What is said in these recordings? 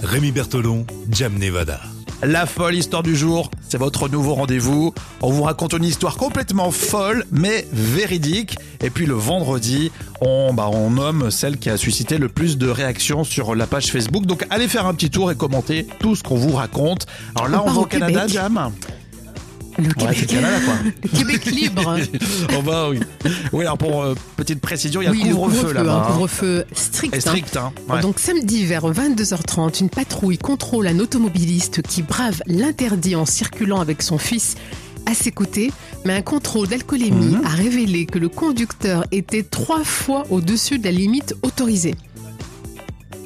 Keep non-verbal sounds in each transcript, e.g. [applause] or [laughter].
Rémi Bertolon, Jam Nevada. La folle histoire du jour, c'est votre nouveau rendez-vous. On vous raconte une histoire complètement folle, mais véridique. Et puis le vendredi, on, bah, on nomme celle qui a suscité le plus de réactions sur la page Facebook. Donc allez faire un petit tour et commenter tout ce qu'on vous raconte. Alors là, On on, va au Canada. Jam. Le Québec, c'est le Canada, quoi. le Québec libre. [laughs] va, oui. Oui, alors pour euh, petite précision, il y a oui, couvre-feu là-bas. un hein. couvre-feu strict. Et hein. strict, hein. Ouais. Donc samedi vers 22h30, une patrouille contrôle un automobiliste qui brave l'interdit en circulant avec son fils à ses côtés, mais un contrôle d'alcoolémie Mhm. a révélé que le conducteur était trois fois au-dessus de la limite autorisée.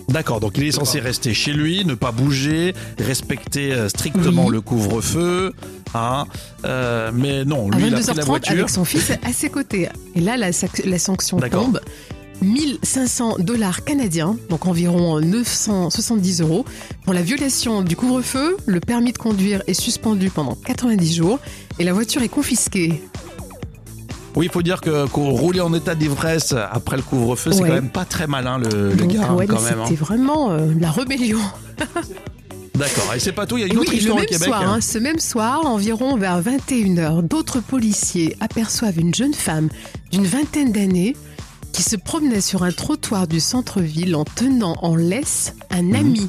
D'accord, donc il est censé rester chez lui, ne pas bouger, respecter euh, strictement Oui. le couvre-feu, hein. Euh, mais non, À lui il a pris la 22h30 voiture. avec son fils à ses côtés. Et là, la, sanction tombe. 1500 dollars canadiens, donc environ 970 euros. Pour la violation du couvre-feu, le permis de conduire est suspendu pendant 90 jours et la voiture est confisquée. Oui, il faut dire que qu'on rouler en état d'ivresse après le couvre-feu, c'est quand même pas très malin le, gars, ouais, quand même. hein. c'était vraiment euh, la rébellion. [laughs] D'accord, et c'est pas tout, il y a une autre oui, le histoire au Québec. soir, hein, ce même soir, environ vers 21h, d'autres policiers aperçoivent une jeune femme d'une vingtaine d'années qui se promenait sur un trottoir du centre-ville en tenant en laisse un Mhm. ami.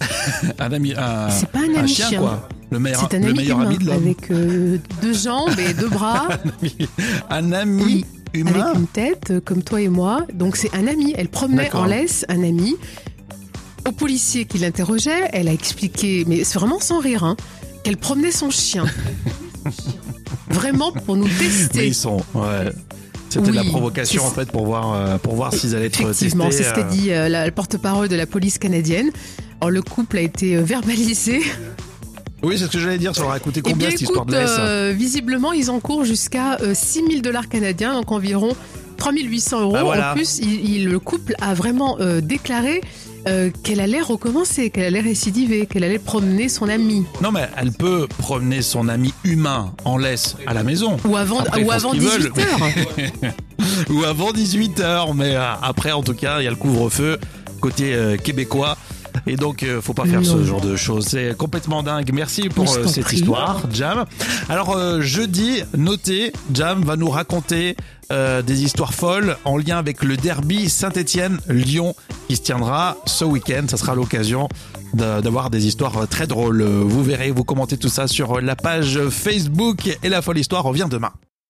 [laughs] Un ami, un, C'est pas un un ami chien, chien. quoi. Le meilleur, C'est un le ami meilleur humain ami de l'homme. avec euh, deux jambes et deux bras, [laughs] Un ami Oui, humain. avec une tête euh, comme toi et moi. Donc c'est un ami. Elle promenait D'accord. en laisse un ami. Au policier qui l'interrogeait, elle a expliqué, mais c'est vraiment sans rire, hein, qu'elle promenait son chien. [laughs] Vraiment pour nous Mais tester. ils sont. Ouais. C'était de la Oui, provocation c'est- en fait pour voir euh, pour voir s'ils allaient être Effectivement, c'est ce qu'a euh, dit euh, la porte-parole de la police canadienne. Alors le couple a été euh, verbalisé. Oui, c'est ce que j'allais dire. Ça leur a coûté Eh combien bien, cette histoire de laisse euh, visiblement, ils encourent jusqu'à 6 000 dollars canadiens, donc environ 3800 euros. Ah, voilà. En plus, il- il- le couple a vraiment euh, déclaré euh, qu'elle allait recommencer, qu'elle allait récidiver, qu'elle allait promener son ami. Non, mais elle peut promener son ami humain en laisse à la maison. Ou avant, Après, [laughs] ou avant qu'ils 18 veulent. heures. Ou avant 18h. Mais euh, après, en tout cas, il y a le couvre-feu côté euh, québécois. Et donc, euh, faut pas faire ce genre de choses. C'est complètement dingue. Merci pour euh, cette prie. histoire, Jam. Alors, euh, jeudi, notez, Jam va nous raconter euh, des histoires folles en lien avec le derby Saint-Étienne-Lyon qui se tiendra ce week-end. Ça sera l'occasion d'avoir des histoires très drôles. Vous verrez, vous commentez tout ça sur la page Facebook et la folle histoire revient demain.